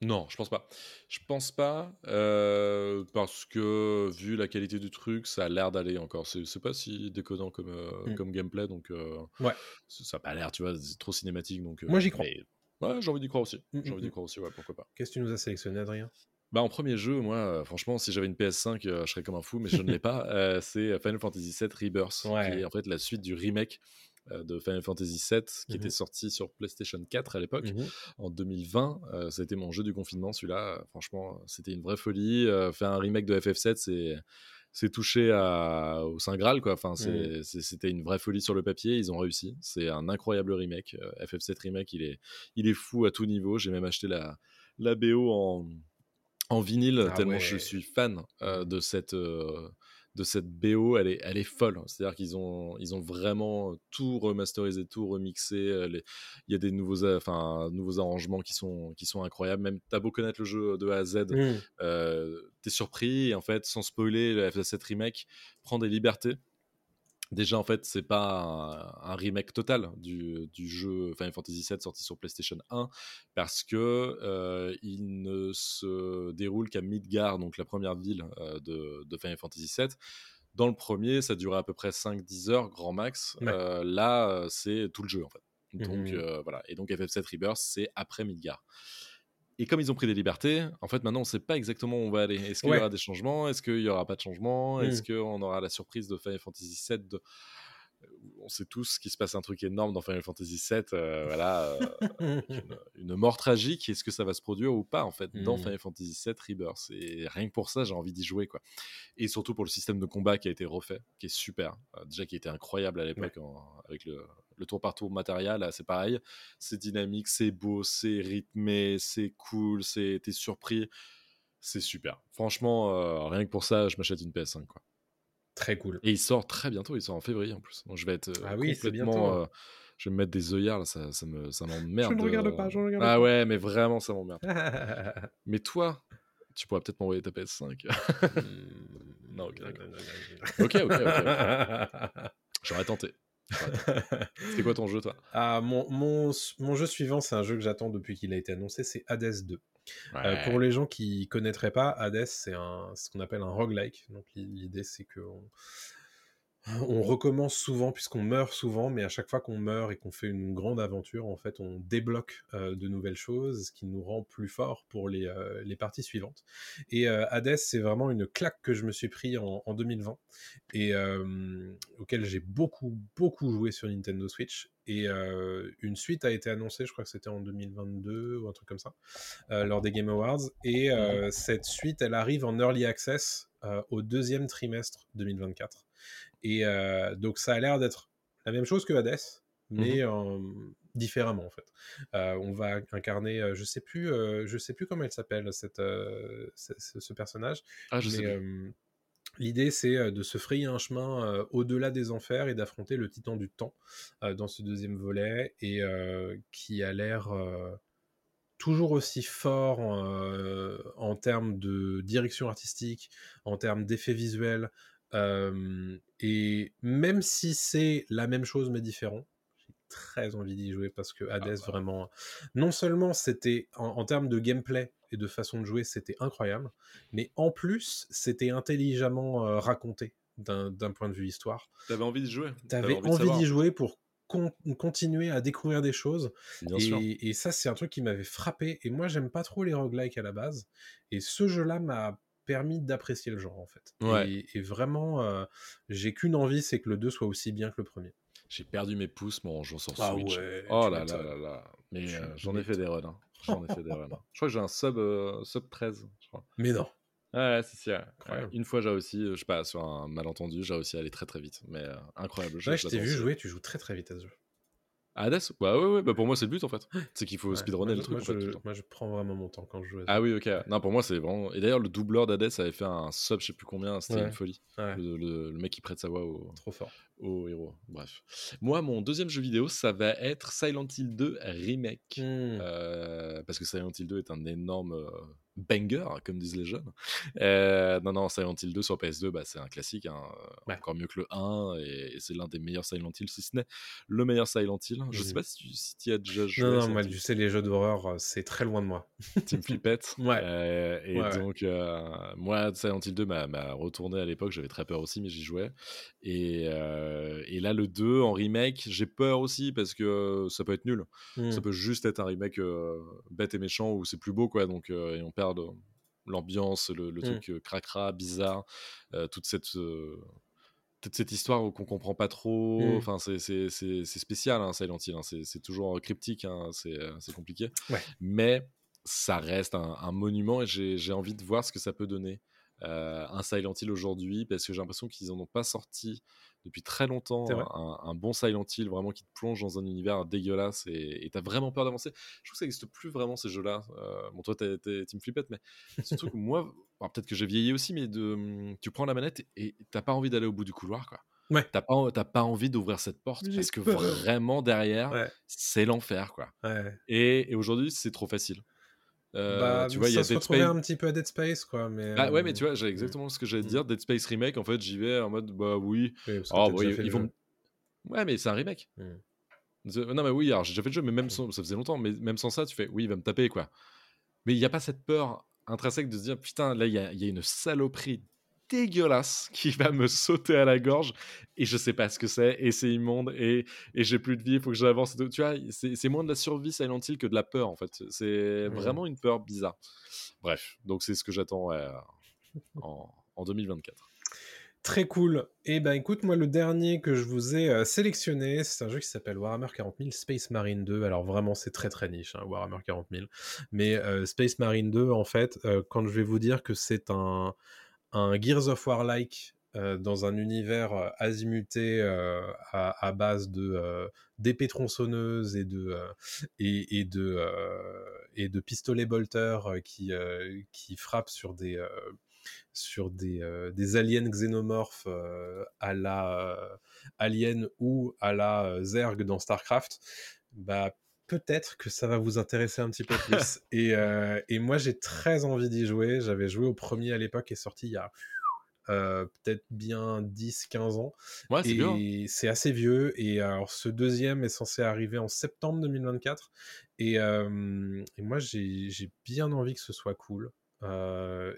Non, je pense pas. Je pense pas euh, parce que vu la qualité du truc, ça a l'air d'aller encore. C'est pas si déconnant comme, euh, Mm. comme gameplay, donc euh, Ouais. ça a pas l'air, tu vois, trop cinématique. Donc, Moi, j'y crois. mais- Ouais, j'ai envie d'y croire aussi. Mm, J'ai envie mm, d'y mm. croire aussi, ouais, pourquoi pas. Qu'est-ce que tu nous as sélectionné, Adrien? Bah, en premier jeu, moi, franchement, si j'avais une PS5, euh, je serais comme un fou, mais je ne l'ai pas. C'est Final Fantasy VII Rebirth, Ouais. qui est en fait la suite du remake de Final Fantasy VII, qui Mhm. était sorti sur PlayStation 4 à l'époque. Mhm. en 2020. Euh, ça a été mon jeu du confinement, celui-là. Euh, Franchement, c'était une vraie folie. Euh, faire un remake de FF7, c'est c'est touché à, au Saint Graal, quoi. Enfin, c'est- c'était une vraie folie sur le papier. Ils ont réussi. C'est un incroyable remake. Euh, FF7 remake, il est, il est fou à tout niveau. J'ai même acheté la, la BO en, en vinyle Ah tellement ouais. je suis fan euh, de cette. Euh, de cette BO, elle est, elle est folle. C'est-à-dire qu'ils ont, ils ont vraiment tout remasterisé, tout remixé. euh, les- Il y a des nouveaux, enfin, nouveaux arrangements qui sont, qui sont incroyables. Même t'as beau connaître le jeu de A à Z, Mhm. euh, t'es surpris et en fait sans spoiler le FF7 remake prend des libertés déjà en fait c'est pas un, un remake total du, du jeu Final Fantasy VII sorti sur PlayStation 1 parce que euh, il ne se déroule qu'à Midgar donc la première ville euh, de, de Final Fantasy VII dans le premier ça durait à peu près 5-10 heures grand max. Ouais. Euh, là c'est tout le jeu en fait. Donc Mhm. euh, voilà. Et donc FF7 Rebirth c'est après Midgar et comme ils ont pris des libertés, en fait, maintenant, on ne sait pas exactement où on va aller. Est-ce qu'il Ouais. y aura des changements? Est-ce qu'il n'y aura pas de changements? Est-ce Mm. qu'on aura la surprise de Final Fantasy VII de... On sait tous qu'il se passe un truc énorme dans Final Fantasy VII. euh, voilà, euh, une, une mort tragique. Est-ce que ça va se produire ou pas, en fait, dans Mm. Final Fantasy VII Rebirth? Et rien que pour ça, j'ai envie d'y jouer, quoi. Et surtout pour le système de combat qui a été refait, qui est super. Euh, déjà, qui était incroyable à l'époque avec le, le tour par tour matériel. Là, c'est pareil. C'est dynamique, c'est beau, c'est rythmé, c'est cool, c'est t'es surpris. C'est super. Franchement, euh, rien que pour ça, je m'achète une PS5. Quoi. Très cool. Et il sort très bientôt, il sort en février en plus. Donc je vais être euh, Ah oui, c'est complètement. bientôt. euh, je vais me mettre des œillards, là, ça, ça me- ça m'emmerde. Je ne regarde de- pas, je ne regarde Ah pas. ouais, mais vraiment, ça m'emmerde. Mais toi, tu pourrais peut-être m'envoyer ta PS5. non, ok, d'accord. Ok, ok, ok. J'aurais tenté. C'était quoi ton jeu, toi? Ah, mon, mon, mon jeu suivant, c'est un jeu que j'attends depuis qu'il a été annoncé, c'est Hades 2. Euh, pour les gens qui connaîtraient pas, Hades, c'est ce qu'on appelle un roguelike. Donc l'i- l'idée, c'est que on, on recommence souvent puisqu'on meurt souvent, mais à chaque fois qu'on meurt et qu'on fait une grande aventure, en fait, on débloque euh, de nouvelles choses, ce qui nous rend plus fort pour les, euh, les parties suivantes. Et euh, Hades, c'est vraiment une claque que je me suis pris en, en 2020 et auquel j'ai beaucoup, beaucoup joué sur Nintendo Switch. Et une suite a été annoncée, je crois que c'était en 2022 ou un truc comme ça, lors des Game Awards. Et cette suite, elle arrive en early access au deuxième trimestre 2024. Et euh, donc ça a l'air d'être la même chose que Hades, mais euh, différemment en fait. Euh, on va incarner, euh, je sais plus, euh, je sais plus comment elle s'appelle cette, ce, personnage. Ah, je sais mais, L'idée, c'est de se frayer un chemin euh, au-delà des enfers et d'affronter le titan du temps euh, dans ce deuxième volet, et euh, qui a l'air toujours aussi fort euh, en termes de direction artistique, en termes d'effets visuels, euh, et même si c'est la même chose mais différent, j'ai très envie d'y jouer parce que Hades vraiment, non seulement c'était en, en termes de gameplay et de façon de jouer, c'était incroyable, mais en plus c'était intelligemment euh, raconté d'un point de vue histoire. T'avais envie d'y jouer T'avais envie d'y jouer pour con- continuer à découvrir des choses et, et ça, c'est un truc qui m'avait frappé. Et moi, j'aime pas trop les roguelikes à la base. Et ce jeu-là m'a permis d'apprécier le genre, en fait. Ouais. Et, et vraiment, euh, j'ai qu'une envie, c'est que le 2 soit aussi bien que le premier. J'ai perdu mes pouces, moi, en jouant sur Ah Switch. ouais, oh là là là là. Mais euh, j'en ai fait des runs. hein. J'en ai fait des runs. Je crois que j'ai un sub, euh, sub 13, je crois. Mais non. Ouais, c'est si. ouais. Incroyable. Ouais, Une fois, j'ai euh, je sais pas, sur un malentendu, j'ai réussi à aller très très vite. Mais euh, incroyable. Ouais, je t'ai vu aussi. jouer, tu joues très très vite à ce jeu. À Hades? Bah ouais, ouais, bah pour moi, c'est le but en fait. C'est qu'il faut Ouais. speedrunner le truc. Moi, en fait, tout je, le temps. moi, je prends vraiment mon temps quand je joue à Ah oui, ok. Non, pour moi, c'est vraiment. Et d'ailleurs, le doubleur d'Hades avait fait un sub, je sais plus combien, c'était Ouais. une folie. Le- le mec qui prête sa voix au, trop fort. Au héros. Bref. Moi, mon deuxième jeu vidéo, ça va être Silent Hill 2 Remake. Hmm. Euh, parce que Silent Hill 2 est un énorme euh, banger, comme disent les jeunes. Euh, non, non, Silent Hill 2 sur PS2, bah, c'est un classique, hein, Ouais. encore mieux que le 1, et, et c'est l'un des meilleurs Silent Hill, si ce n'est le meilleur Silent Hill. Je sais Mhm. pas si tu si y as déjà joué. Non, non, moi, tu sais, les jeux d'horreur, c'est très loin de moi. Team Flippette. Ouais. Euh, et Ouais, ouais. donc, euh, moi, Silent Hill 2 m'a m'a retourné à l'époque. J'avais très peur aussi, mais j'y jouais. Et, euh, et là, le 2 en remake, j'ai peur aussi parce que ça peut être nul. Hmm. Ça peut juste être un remake euh, bête et méchant où c'est plus beau, quoi. Donc, euh, et on perd euh, l'ambiance, le, le Mm. truc euh, cracra, bizarre, euh, toute cette. euh, toute cette histoire qu'on comprend pas trop, Mm. enfin c'est c'est- c'est- c'est spécial hein, Silent Hill, hein. c'est toujours cryptique, hein. c'est euh, c'est compliqué, Ouais. mais ça reste un, un monument et j'ai j'ai envie de voir ce que ça peut donner euh, un Silent Hill aujourd'hui parce que j'ai l'impression qu'ils en ont pas sorti depuis très longtemps un, un bon Silent Hill vraiment qui te plonge dans un univers dégueulasse et t'as vraiment peur d'avancer. Je trouve que ça n'existe plus vraiment ces jeux-là. Euh, bon toi t'es Team Flippette mais surtout que moi, alors, peut-être que j'ai vieilli aussi mais de, tu prends la manette et t'as pas envie d'aller au bout du couloir quoi. Ouais. T'as pas, pas envie d'ouvrir cette porte parce que peur. vraiment derrière Ouais. c'est l'enfer quoi. Ouais. Et, et aujourd'hui c'est trop facile. Euh, bah, tu vois, il y a se Dead Space. un petit peu à Dead Space, quoi. Mais, Ah ouais, mais euh, tu vois, j'ai exactement ce que j'allais te Mm. dire. Dead Space Remake, en fait, j'y vais en mode, bah oui. oui, Oh, bah, déjà ils, vont. Ouais, mais c'est un remake. Mm. Non, mais oui, alors j'ai déjà fait le jeu, mais même Mm. sans... ça faisait longtemps, mais même sans ça, tu fais, oui, il va me taper, quoi. Mais il n'y a pas cette peur intrinsèque de se dire, putain, là, il y a, il y a une saloperie dégueulasse qui va me sauter à la gorge et je sais pas ce que c'est et c'est immonde et, et j'ai plus de vie, il faut que j'avance. Tu vois, c'est moins de la survie Silent Hill que de la peur en fait. C'est vraiment une peur bizarre. Bref, donc c'est ce que j'attends en, en 2024. Très cool. Et eh ben écoute, moi le dernier que je vous ai euh, sélectionné, c'est un jeu qui s'appelle Warhammer 40 000 Space Marine 2. Alors vraiment c'est très très niche, hein, Warhammer 40 000. Mais euh, Space Marine 2, en fait, euh, quand je vais vous dire que c'est un, un Gears of War-like dans un univers azimuté à, base de d'épées tronçonneuses et de et, de et de pistolets bolters qui frappent sur des sur des, euh, des aliens xénomorphes euh, à la euh, Alien ou à la Zerg dans StarCraft, bah peut-être que ça va vous intéresser un petit peu plus. et, et, moi, j'ai très envie d'y jouer. J'avais joué au premier à l'époque et sorti il y a peut-être bien 10-15 ans. Ouais, et hein. c'est assez vieux. Et alors, ce deuxième est censé arriver en septembre 2024. Et, et moi, j'ai bien envie que ce soit cool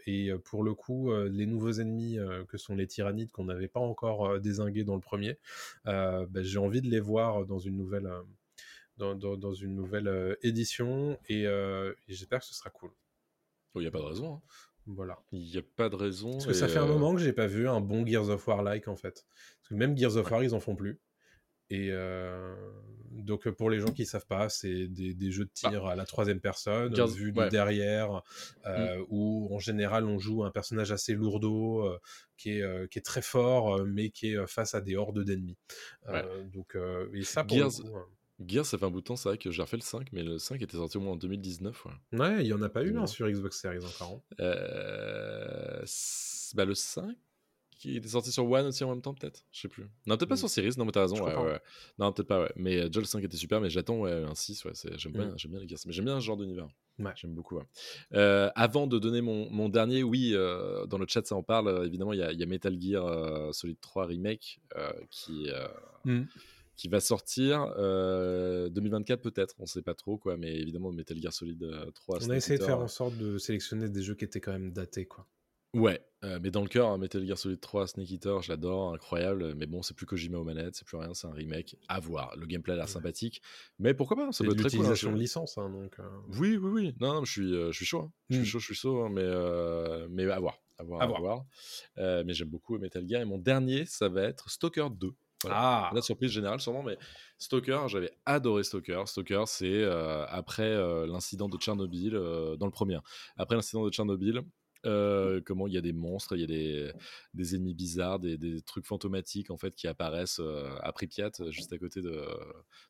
et pour le coup, les nouveaux ennemis que sont les tyrannides qu'on n'avait pas encore désingués dans le premier, bah, j'ai envie de les voir dans une nouvelle, dans, dans, une nouvelle édition et, j'espère que ce sera cool. Il n'y a pas de raison. Hein. Voilà. Il n'y a pas de raison. Parce que ça fait un moment que j'ai pas vu un bon Gears of War-like en fait. Parce que même Gears of War, ils en font plus. Et euh, donc pour les gens qui savent pas, c'est des, jeux de bah. tir à la troisième personne, vu de derrière, euh, mm. où en général on joue un personnage assez lourdeau, euh, qui, est, qui est très fort, mais qui est face à des hordes d'ennemis. donc et ça pour Gears... Gears, ça fait un bout de temps, c'est vrai que j'ai refait le 5, mais le 5 était sorti au moins en 2019. Ouais, il n'y en a pas eu un sur Xbox Series encore. Hein. Bah, le 5 qui était sorti sur One aussi en même temps, peut-être Je sais plus. Non, peut-être pas mm. sur Series, non, mais t'as raison. Non, peut-être pas, ouais. Mais euh, Joel 5 était super, mais j'attends un 6, ouais. J'aime bien, mm. bien les gars. Mais j'aime bien ce genre d'univers. Ouais. J'aime beaucoup. Euh, avant de donner mon, mon dernier, oui, euh, dans le chat, ça en parle. évidemment, il y, y, a Metal Gear Solid 3 Remake qui. Mm. Qui va sortir 2024 peut-être, on sait pas trop quoi, mais évidemment Metal Gear Solid 3. On a essayé de faire en sorte de sélectionner des jeux qui étaient quand même datés quoi. Ouais, euh, mais dans le cœur, hein, Metal Gear Solid 3, Snake Eater, je l'adore, incroyable. Mais bon, c'est plus Kojima aux manettes, c'est plus rien, c'est un remake. À voir. Le gameplay a l'air sympathique, mais pourquoi pas Ça peut être très cool. Hein, de licence, hein, donc. Euh. Oui, oui, oui. Non, je suis, euh, je suis chaud. Je suis hmm. chaud, je suis chaud, mais mais à voir, à voir, à, voir. mais j'aime beaucoup Metal Gear. Et mon dernier, ça va être Stalker 2. Ah. La surprise générale, sûrement, mais Stalker, j'avais adoré Stalker. Stalker, c'est après l'incident de Tchernobyl, dans le premier. Après l'incident de Tchernobyl, euh, comment il y a des monstres, il y a des, des ennemis bizarres, des, des, trucs fantomatiques en fait qui apparaissent euh, à Pripyat, juste à côté de,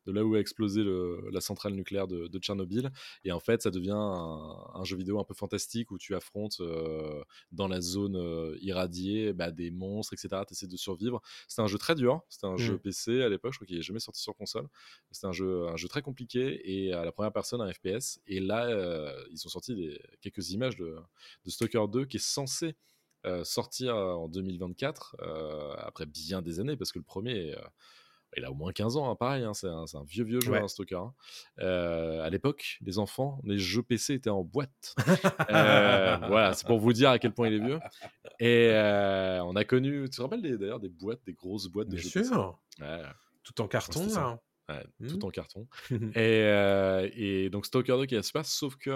de là où a explosé le, la centrale nucléaire de, de, Tchernobyl. Et en fait, ça devient un, jeu vidéo un peu fantastique où tu affrontes euh, dans la zone irradiée bah, des monstres, etc. Tu essaies de survivre. C'était un jeu très dur, c'était un jeu mmh. PC à l'époque, je crois qu'il n'est jamais sorti sur console. C'était un jeu, un jeu très compliqué et à la première personne, un FPS. Et là, ils ont sorti des, quelques images de, de Stalker 2 qui est censé euh, sortir en 2024, euh, après bien des années, parce que le premier, euh, il a au moins 15 ans, hein, pareil, hein, c'est un, vieux vieux jeu, un hein, Stalker. Hein. à l'époque, les enfants, les jeux PC étaient en boîte. voilà, c'est pour vous dire à quel point il est vieux. Et on a connu, tu te rappelles d'ailleurs des boîtes, des grosses boîtes de Bien jeux sûr. Tout en carton, là. Tout mmh. en carton. et, euh, et, donc Stalker 2 qui est super, sauf que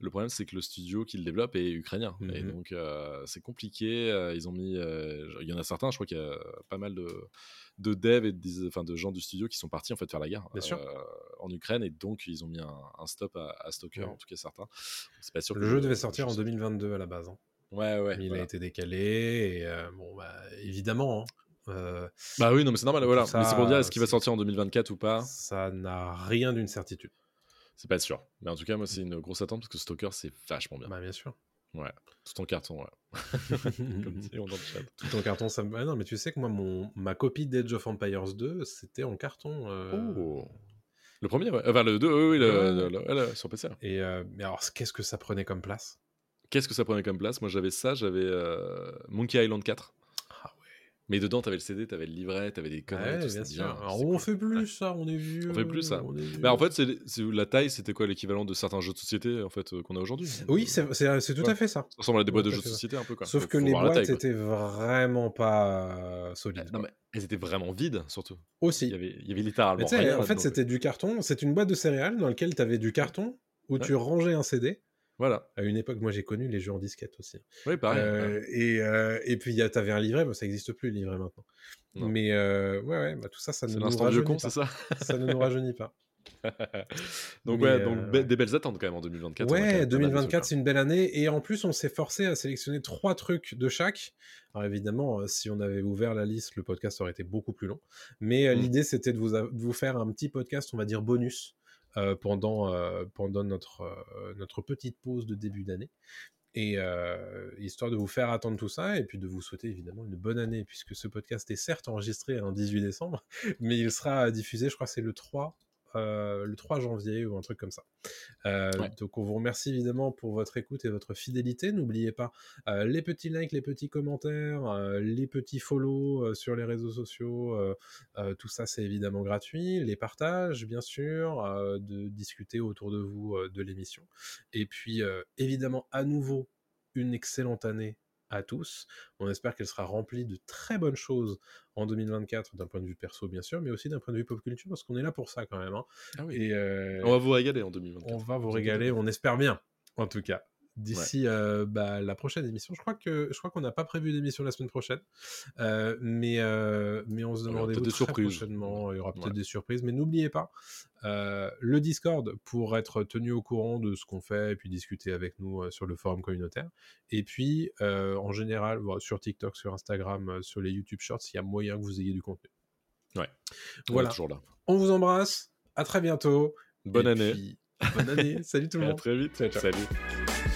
le problème c'est que le studio qui le développe est ukrainien. Et mmh donc euh, c'est compliqué. Euh, ils ont mis. Il y en a certains, je crois qu'il y a pas mal de, de devs et de, enfin, de gens du studio qui sont partis en fait faire la guerre en Ukraine. Et donc ils ont mis un, stop à, Stalker, en tout cas certains. C'est pas sûr le jeu devait sortir en 2022 à la base. Hein. Ouais, ouais. il a été décalé. Et bon, bah, évidemment. Hein. Euh, bah oui, non, mais c'est normal, voilà. mais c'est pour dire, est-ce qu'il va sortir en 2024 ou pas? Ça n'a rien d'une certitude. C'est pas sûr. Mais en tout cas, moi, c'est une grosse attente parce que Stalker, c'est vachement bien. Bah, bien sûr. Ouais, tout en carton, ouais. Tout en carton, ça me. Ah non, mais tu sais que moi, mon... ma copie d'Edge of Empires 2, c'était en carton. Euh, oh. Le premier, ouais. Enfin, le 2, oui, le, le, sur PC. Et euh, mais alors, qu'est-ce que ça prenait comme place? Qu'est-ce que ça prenait comme place? Moi, j'avais ça, j'avais Monkey Island 4. Mais dedans, t'avais le CD, t'avais le livret, t'avais des conneries. Ouais, bien sûr. bien, Alors, c'était on cool. fait plus ça, on est vieux. On fait plus ça. est vieux. Bah, en fait, c'est la taille, c'était quoi l'équivalent de certains jeux de société en fait euh, qu'on a aujourd'hui? Oui, c'est tout Ouais. à fait ça. Ça ressemble à des boîtes de jeux de ça. société un peu quoi. Sauf que les boîtes taille, étaient vraiment pas euh, solides. Non quoi. mais elles étaient vraiment vides surtout. Aussi. Il y avait, il y avait Mais littéralement rien en fait, c'était du carton. C'est une boîte de céréales dans laquelle tu avais du carton où tu rangeais un CD. Voilà. À une époque, moi, j'ai connu les jeux en disquette aussi. Oui, pareil. Euh, ouais. et, euh, et puis, tu avais un livret, mais ça n'existe plus, le livret maintenant. Non. Mais euh, ouais, ouais, bah, tout ça, ça ne C'est nous rajeunit con, pas. c'est ça? Ça ne nous rajeunit pas. Donc Mais, ouais, euh, donc be- ouais. des belles attentes quand même en 2024. on a quand même Ouais, pas mal de 2024, trucs, c'est une belle année. Et en plus, on s'est forcé à sélectionner trois trucs de chaque. Alors évidemment, euh, si on avait ouvert la liste, le podcast aurait été beaucoup plus long. Mais euh, Mm. l'idée, c'était de vous, a- de vous faire un petit podcast, on va dire bonus, euh, pendant, euh, pendant notre, euh, notre petite pause de début d'année. Et euh, histoire de vous faire attendre tout ça, et puis de vous souhaiter évidemment une bonne année, puisque ce podcast est certes enregistré un 18 décembre, mais il sera diffusé, je crois c'est le 3, euh, le 3 janvier ou un truc comme ça. Euh, Ouais. Donc on vous remercie évidemment pour votre écoute et votre fidélité. N'oubliez pas euh, les petits likes, les petits commentaires, les petits follow sur les réseaux sociaux. tout ça c'est évidemment gratuit. Les partages bien sûr, de discuter autour de vous de l'émission. Et puis évidemment à nouveau une excellente année à tous. On espère qu'elle sera remplie de très bonnes choses en 2024 d'un point de vue perso bien sûr, mais aussi d'un point de vue pop culture parce qu'on est là pour ça quand même. hein. Ah oui. Et euh, On va vous régaler en 2024. on va vous régaler, on espère bien, en tout cas. D'ici euh, bah, la prochaine émission, je crois que je crois qu'on n'a pas prévu d'émission la semaine prochaine, Euh, mais euh, mais on se donne rendez-vous très surprises. prochainement. Il y aura peut-être Ouais. des surprises, mais n'oubliez pas le Discord pour être tenu au courant de ce qu'on fait et puis discuter avec nous sur le forum communautaire. Et puis en général sur TikTok, sur Instagram, sur les YouTube Shorts, il y a moyen que vous ayez du contenu. Ouais. On est Voilà. toujours là. On vous embrasse. À très bientôt. Bonne Et année. puis, bonne année. Salut tout le À monde. très vite. Ciao, ciao. Salut.